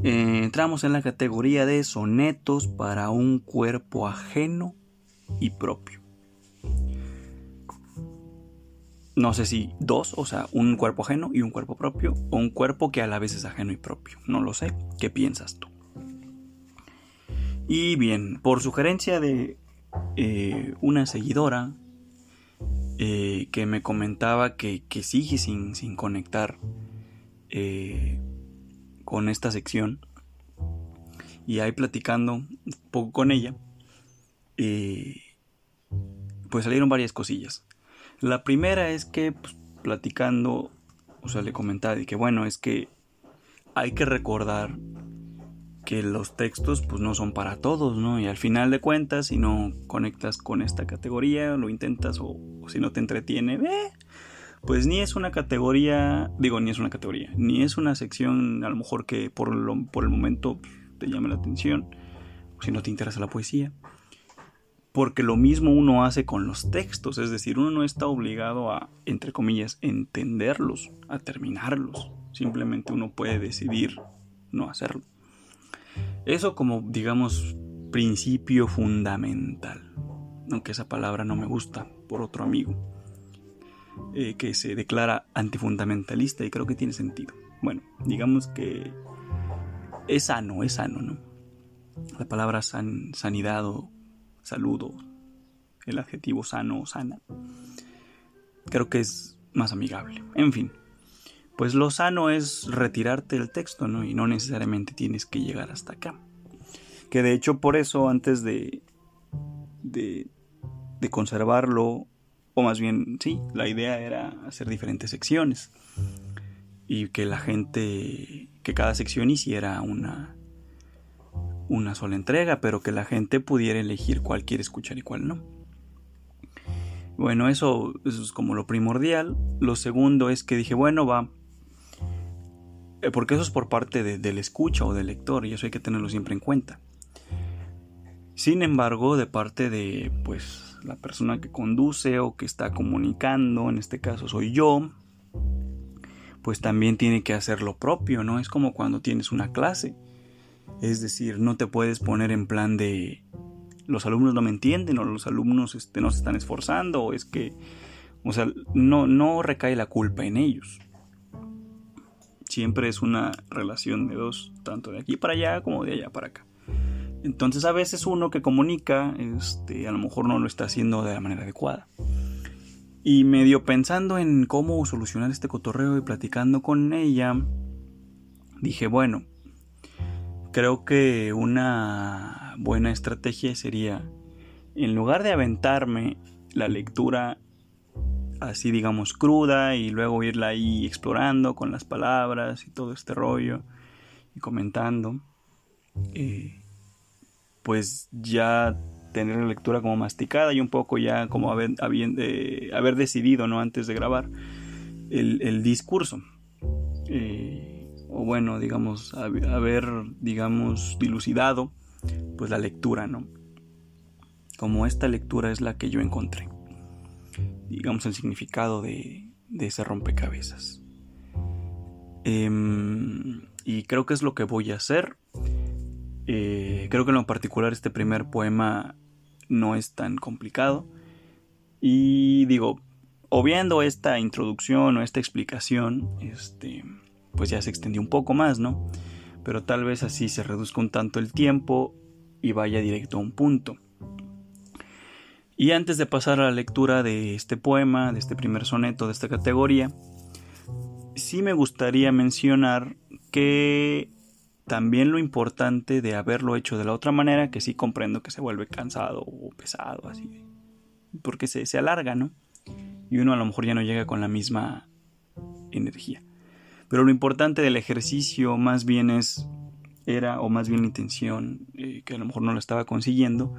Eh, entramos en la categoría de sonetos para un cuerpo ajeno y propio. No sé si dos, o sea, un cuerpo ajeno y un cuerpo propio, o un cuerpo que a la vez es ajeno y propio. No lo sé. ¿Qué piensas tú? Y bien, por sugerencia de eh, una seguidora eh, que me comentaba que, sigue sin, conectar eh, con esta sección. Y ahí platicando un poco con ella, eh, pues salieron varias cosillas. La primera es que pues, platicando, o sea, le comentaba de que bueno, es que hay que recordar que los textos pues no son para todos, ¿no? Y al final de cuentas, si no conectas con esta categoría, lo intentas o, si no te entretiene, eh, pues ni es una categoría, digo, ni es una categoría, ni es una sección a lo mejor que por, por el momento te llame la atención, si no te interesa la poesía. Porque lo mismo uno hace con los textos, es decir, uno no está obligado a, entre comillas, entenderlos, a terminarlos. Simplemente uno puede decidir no hacerlo. Eso como, digamos, principio fundamental. Aunque esa palabra no me gusta por otro amigo. Eh, que se declara antifundamentalista y creo que tiene sentido. Bueno, digamos que es sano, es sano, ¿no? La palabra sanidad o saludo, el adjetivo sano o sana, creo que es más amigable. En fin, pues lo sano es retirarte el texto, ¿no? Y no necesariamente tienes que llegar hasta acá. Que de hecho por eso antes de, de, de conservarlo, o más bien, sí, la idea era hacer diferentes secciones. Y que la gente, que cada sección hiciera una, una sola entrega, pero que la gente pudiera elegir cuál quiere escuchar y cuál no. Bueno, eso, es como lo primordial. Lo segundo es que dije, bueno, va, eh, porque eso es por parte del escucha o del lector y eso hay que tenerlo siempre en cuenta. Sin embargo, de parte de pues la persona que conduce o que está comunicando, en este caso soy yo, pues también tiene que hacer lo propio, ¿no? Es como cuando tienes una clase. Es decir, no te puedes poner en plan de los alumnos no me entienden o los alumnos este, no se están esforzando o es que, o sea, no, no recae la culpa en ellos. Siempre es una relación de dos, tanto de aquí para allá como de allá para acá. Entonces a veces uno que comunica, este, a lo mejor no lo está haciendo de la manera adecuada. Y medio pensando en cómo solucionar este cotorreo y platicando con ella, dije, bueno, creo que una buena estrategia sería, en lugar de aventarme la lectura así digamos cruda y luego irla ahí explorando con las palabras y todo este rollo y comentando, eh, pues ya tener la lectura como masticada y un poco ya como haber, haber decidido, ¿no? Antes de grabar el, discurso. Eh, o bueno, digamos, haber, digamos, dilucidado, pues la lectura, ¿no? Como esta lectura es la que yo encontré, digamos, el significado de, ese rompecabezas. Em, y creo que es lo que voy a hacer. Eh, creo que en lo particular este primer poema no es tan complicado. Y digo, o viendo esta introducción o esta explicación, este, pues ya se extendió un poco más, ¿no? Pero tal vez así se reduzca un tanto el tiempo y vaya directo a un punto. Y antes de pasar a la lectura de este poema, de este primer soneto de esta categoría, sí me gustaría mencionar que también lo importante de haberlo hecho de la otra manera, que sí comprendo que se vuelve cansado o pesado, así, porque se, se alarga, ¿no? Y uno a lo mejor ya no llega con la misma energía. Pero lo importante del ejercicio más bien es, era, o más bien la intención, eh, que a lo mejor no lo estaba consiguiendo,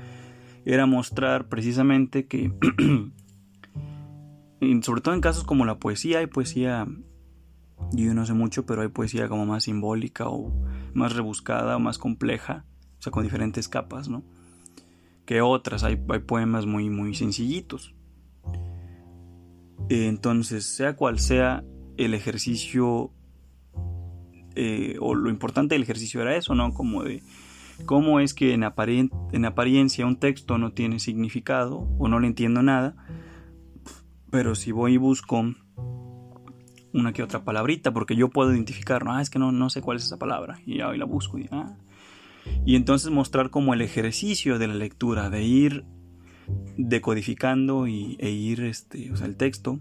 era mostrar precisamente que, *clears throat* sobre todo en casos como la poesía, hay poesía, yo no sé mucho, pero hay poesía como más simbólica o más rebuscada o más compleja, o sea, con diferentes capas, ¿no? Que otras, hay, hay poemas muy, muy sencillitos. Entonces, sea cual sea el ejercicio eh, o lo importante del ejercicio era eso, ¿no? Como de cómo es que en, en apariencia un texto no tiene significado o no le entiendo nada, pero si voy y busco una que otra palabrita, porque yo puedo identificar, ah, es que no, no sé cuál es esa palabra, y ahí la busco, y, ah. y entonces mostrar como el ejercicio de la lectura, de ir decodificando y, e ir, este, o sea, el texto,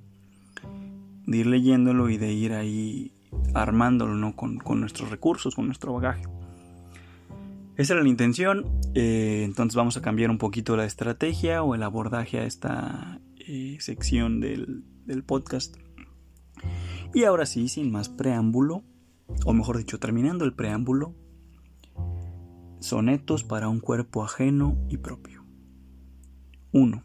de ir leyéndolo y de ir ahí armándolo ¿no? con, nuestros recursos, con nuestro bagaje. Esa era la intención, eh, entonces vamos a cambiar un poquito la estrategia o el abordaje a esta eh, sección del, del podcast. Y ahora sí, sin más preámbulo, o mejor dicho, terminando el preámbulo, sonetos para un cuerpo ajeno y propio. 1.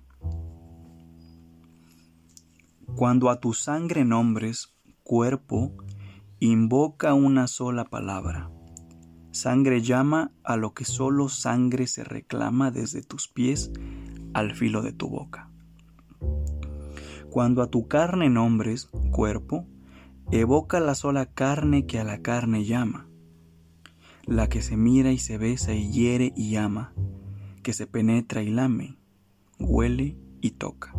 Cuando a tu sangre nombres cuerpo, Invoca una sola palabra. Sangre llama a lo que solo sangre se reclama desde tus pies al filo de tu boca. Cuando a tu carne nombres cuerpo, evoca la sola carne que a la carne llama, la que se mira y se besa y hiere y ama, que se penetra y lame, huele y toca.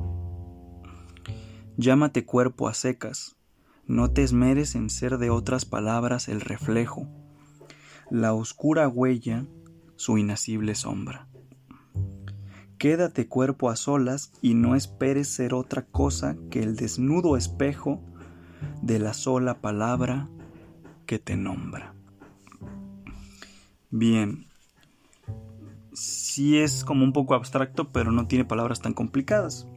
Llámate cuerpo a secas, no te esmeres en ser de otras palabras el reflejo, la oscura huella, su inacible sombra. Quédate cuerpo a solas y no esperes ser otra cosa que el desnudo espejo de la sola palabra que te nombra. Bien, sí es como un poco abstracto, pero no tiene palabras tan complicadas.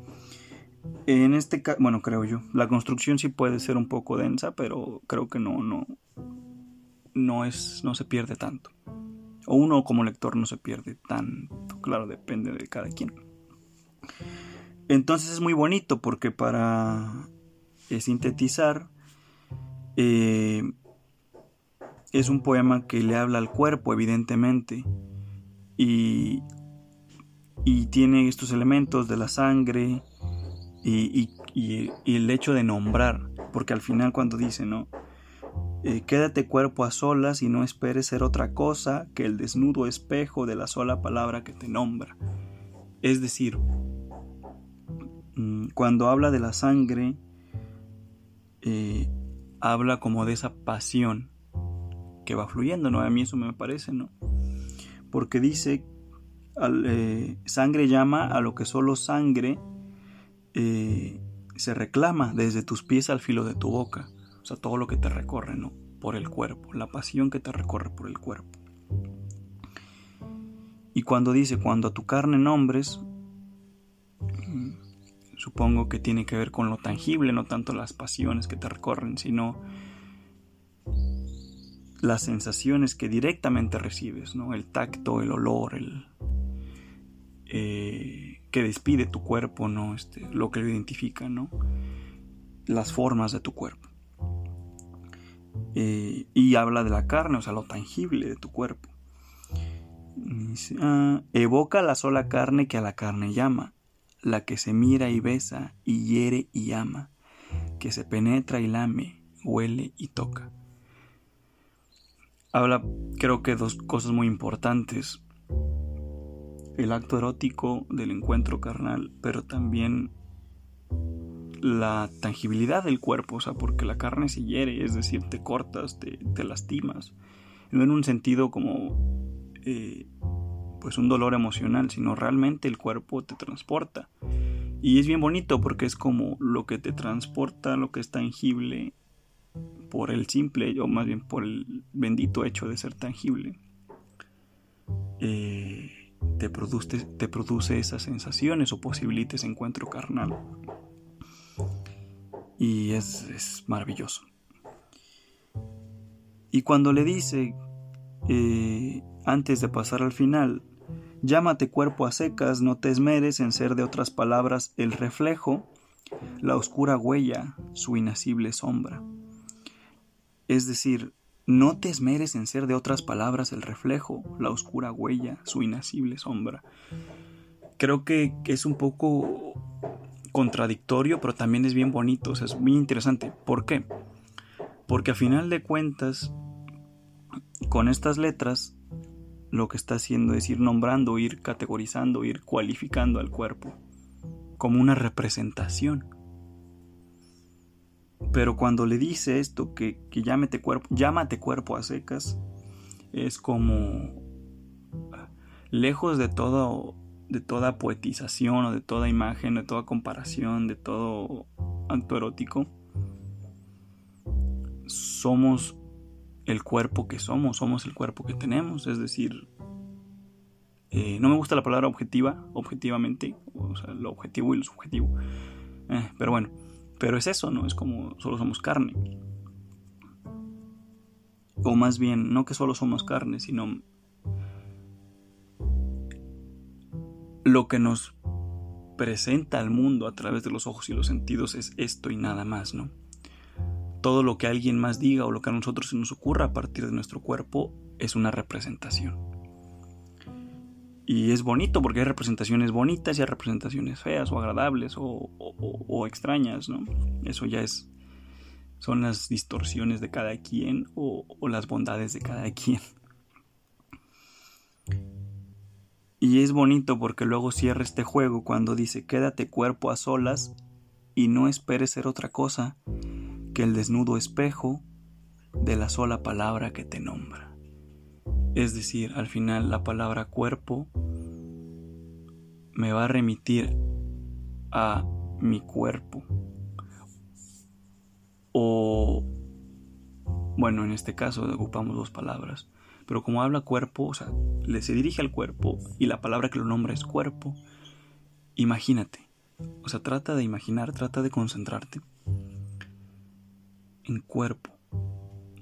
En este caso, bueno, creo yo, la construcción sí puede ser un poco densa, pero creo que no, no, no es, no se pierde tanto. O uno como lector no se pierde tanto, claro, depende de cada quien. Entonces es muy bonito porque para eh, sintetizar eh, es un poema que le habla al cuerpo, evidentemente, y, y tiene estos elementos de la sangre, y, el hecho de nombrar, porque al final cuando dice, ¿no? Eh, quédate cuerpo a solas y no esperes ser otra cosa que el desnudo espejo de la sola palabra que te nombra. Es decir, mm, cuando habla de la sangre, eh, habla como de esa pasión que va fluyendo, ¿no? A mí eso me parece, ¿no? Porque dice, eh, sangre llama a lo que solo sangre se reclama desde tus pies al filo de tu boca. O sea, todo lo que te recorre, ¿no? Por el cuerpo, la pasión que te recorre por el cuerpo. Y cuando dice, cuando a tu carne nombres, mm, supongo que tiene que ver con lo tangible, no tanto las pasiones que te recorren, sino las sensaciones que directamente recibes, ¿no? El tacto, el olor, el eh, que despide tu cuerpo, ¿no? Este, lo que lo identifica, ¿no? Las formas de tu cuerpo. Eh, y habla de la carne, o sea, lo tangible de tu cuerpo. Ah, evoca la sola carne que a la carne llama, la que se mira y besa y hiere y ama, que se penetra y lame, huele y toca habla creo que dos cosas muy importantes. El acto erótico del encuentro carnal, pero también la tangibilidad del cuerpo, o sea, porque la carne se hiere, es decir, te cortas, te, lastimas. No en un sentido como eh, pues un dolor emocional, sino realmente el cuerpo te transporta. Y es bien bonito porque es como lo que te transporta, lo que es tangible, por el simple, o más bien por el bendito hecho de ser tangible, eh, te, produce, te produce esas sensaciones o posibilita ese encuentro carnal. Y es, maravilloso. Y cuando le dice, eh, antes de pasar al final, llámate cuerpo a secas, no te esmeres en ser de otras palabras el reflejo, la oscura huella, su inacible sombra. Es decir, no te esmeres en ser de otras palabras el reflejo, la oscura huella, su inacible sombra. Creo que, es un poco contradictorio, pero también es bien bonito, o sea, es muy interesante. ¿Por qué? Porque a final de cuentas, con estas letras, lo que está haciendo es ir nombrando, ir categorizando, ir cualificando al cuerpo como una representación pero cuando le dice esto, que, que llámate, cuerpo, llámate cuerpo a secas, es como lejos de todo de toda poetización o de toda imagen, de toda comparación, de todo acto erótico, somos el cuerpo que somos, somos el cuerpo que tenemos, es decir, eh, no me gusta la palabra objetiva, objetivamente, o sea, lo objetivo y lo subjetivo, eh, pero bueno, pero es eso, ¿no? Es como solo somos carne. O más bien, no que solo somos carne, sino lo que nos presenta al mundo a través de los ojos y los sentidos es esto y nada más, ¿no? Todo lo que alguien más diga o lo que a nosotros se nos ocurra a partir de nuestro cuerpo es una representación. Y es bonito porque hay representaciones bonitas y hay representaciones feas o agradables o, extrañas, ¿no? Eso ya es. Son las distorsiones de cada quien o, o las bondades de cada *laughs* quien. Y es bonito porque luego cierra este juego cuando dice quédate cuerpo a solas y no esperes ser otra cosa que el desnudo espejo de la sola palabra que te nombra. Es decir, al final la palabra cuerpo me va a remitir a mi cuerpo. O, bueno, en este caso ocupamos dos palabras. Pero como habla cuerpo, o sea, le se dirige al cuerpo y la palabra que lo nombra es cuerpo, imagínate. O sea, trata de imaginar, trata de concentrarte en cuerpo.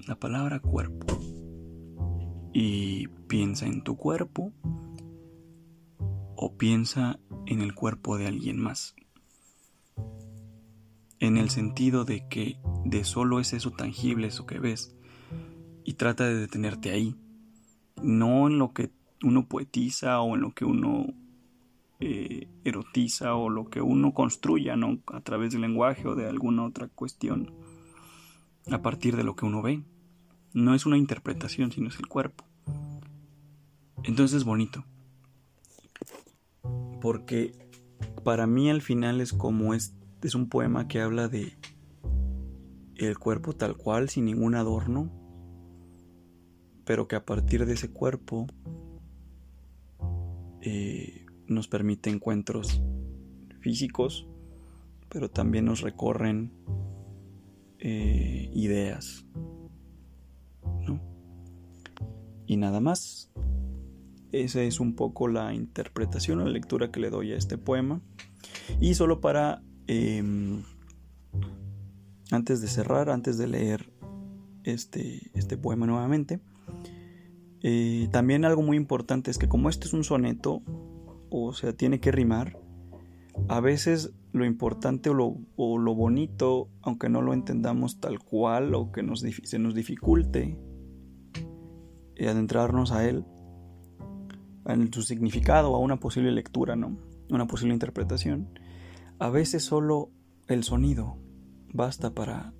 La palabra cuerpo y piensa en tu cuerpo o piensa en el cuerpo de alguien más. En el sentido de que de solo es eso tangible, eso que ves, y trata de detenerte ahí, no en lo que uno poetiza o en lo que uno eh, erotiza o lo que uno construya ¿no? a través del lenguaje o de alguna otra cuestión, a partir de lo que uno ve. No es una interpretación, sino es el cuerpo. Entonces es bonito. porque para mí al final es como es, es un poema que habla de el cuerpo tal cual, sin ningún adorno, pero que a partir de ese cuerpo eh, nos permite encuentros físicos, pero también nos recorren eh, ideas. Y nada más. Esa es un poco la interpretación o la lectura que le doy a este poema. Y solo para, em, antes de cerrar, antes de leer este, este poema nuevamente, eh, también algo muy importante es que como este es un soneto, o sea, tiene que rimar, a veces lo importante o lo, bonito, aunque no lo entendamos tal cual o que nos, se nos dificulte eh, adentrarnos a él, en su significado, a una posible lectura, ¿no? Una posible interpretación. A veces solo el sonido basta para,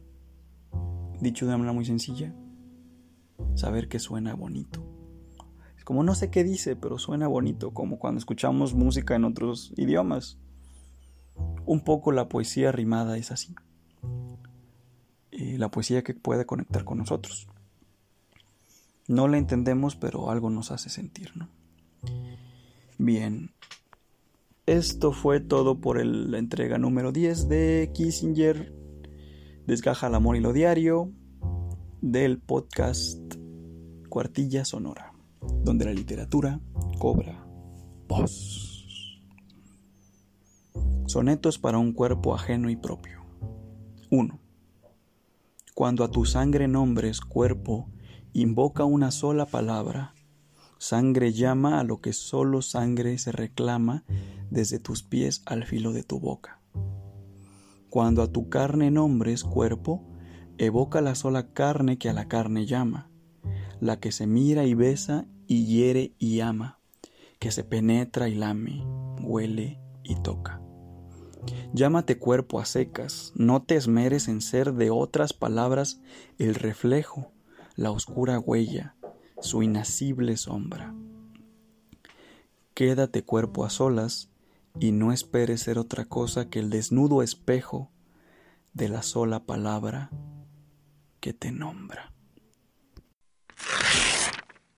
dicho de una manera muy sencilla, saber que suena bonito. Como no sé qué dice, pero suena bonito, como cuando escuchamos música en otros idiomas. Un poco la poesía rimada es así. la poesía que puede conectar con nosotros. No la entendemos, pero algo nos hace sentir, ¿no? Bien. Esto fue todo por la entrega número 10 de Kissinger. Desgaja el amor y lo diario del podcast Cuartilla Sonora, donde la literatura cobra voz. Sonetos para un cuerpo ajeno y propio. 1. Cuando a tu sangre nombres cuerpo, invoca una sola palabra. Sangre llama a lo que solo sangre se reclama desde tus pies al filo de tu boca. Cuando a tu carne nombres cuerpo, evoca la sola carne que a la carne llama, la que se mira y besa y hiere y ama, que se penetra y lame, huele y toca. Llámate cuerpo a secas, no te esmeres en ser de otras palabras el reflejo, la oscura huella, su inacible sombra. Quédate cuerpo a solas y no esperes ser otra cosa que el desnudo espejo de la sola palabra que te nombra. you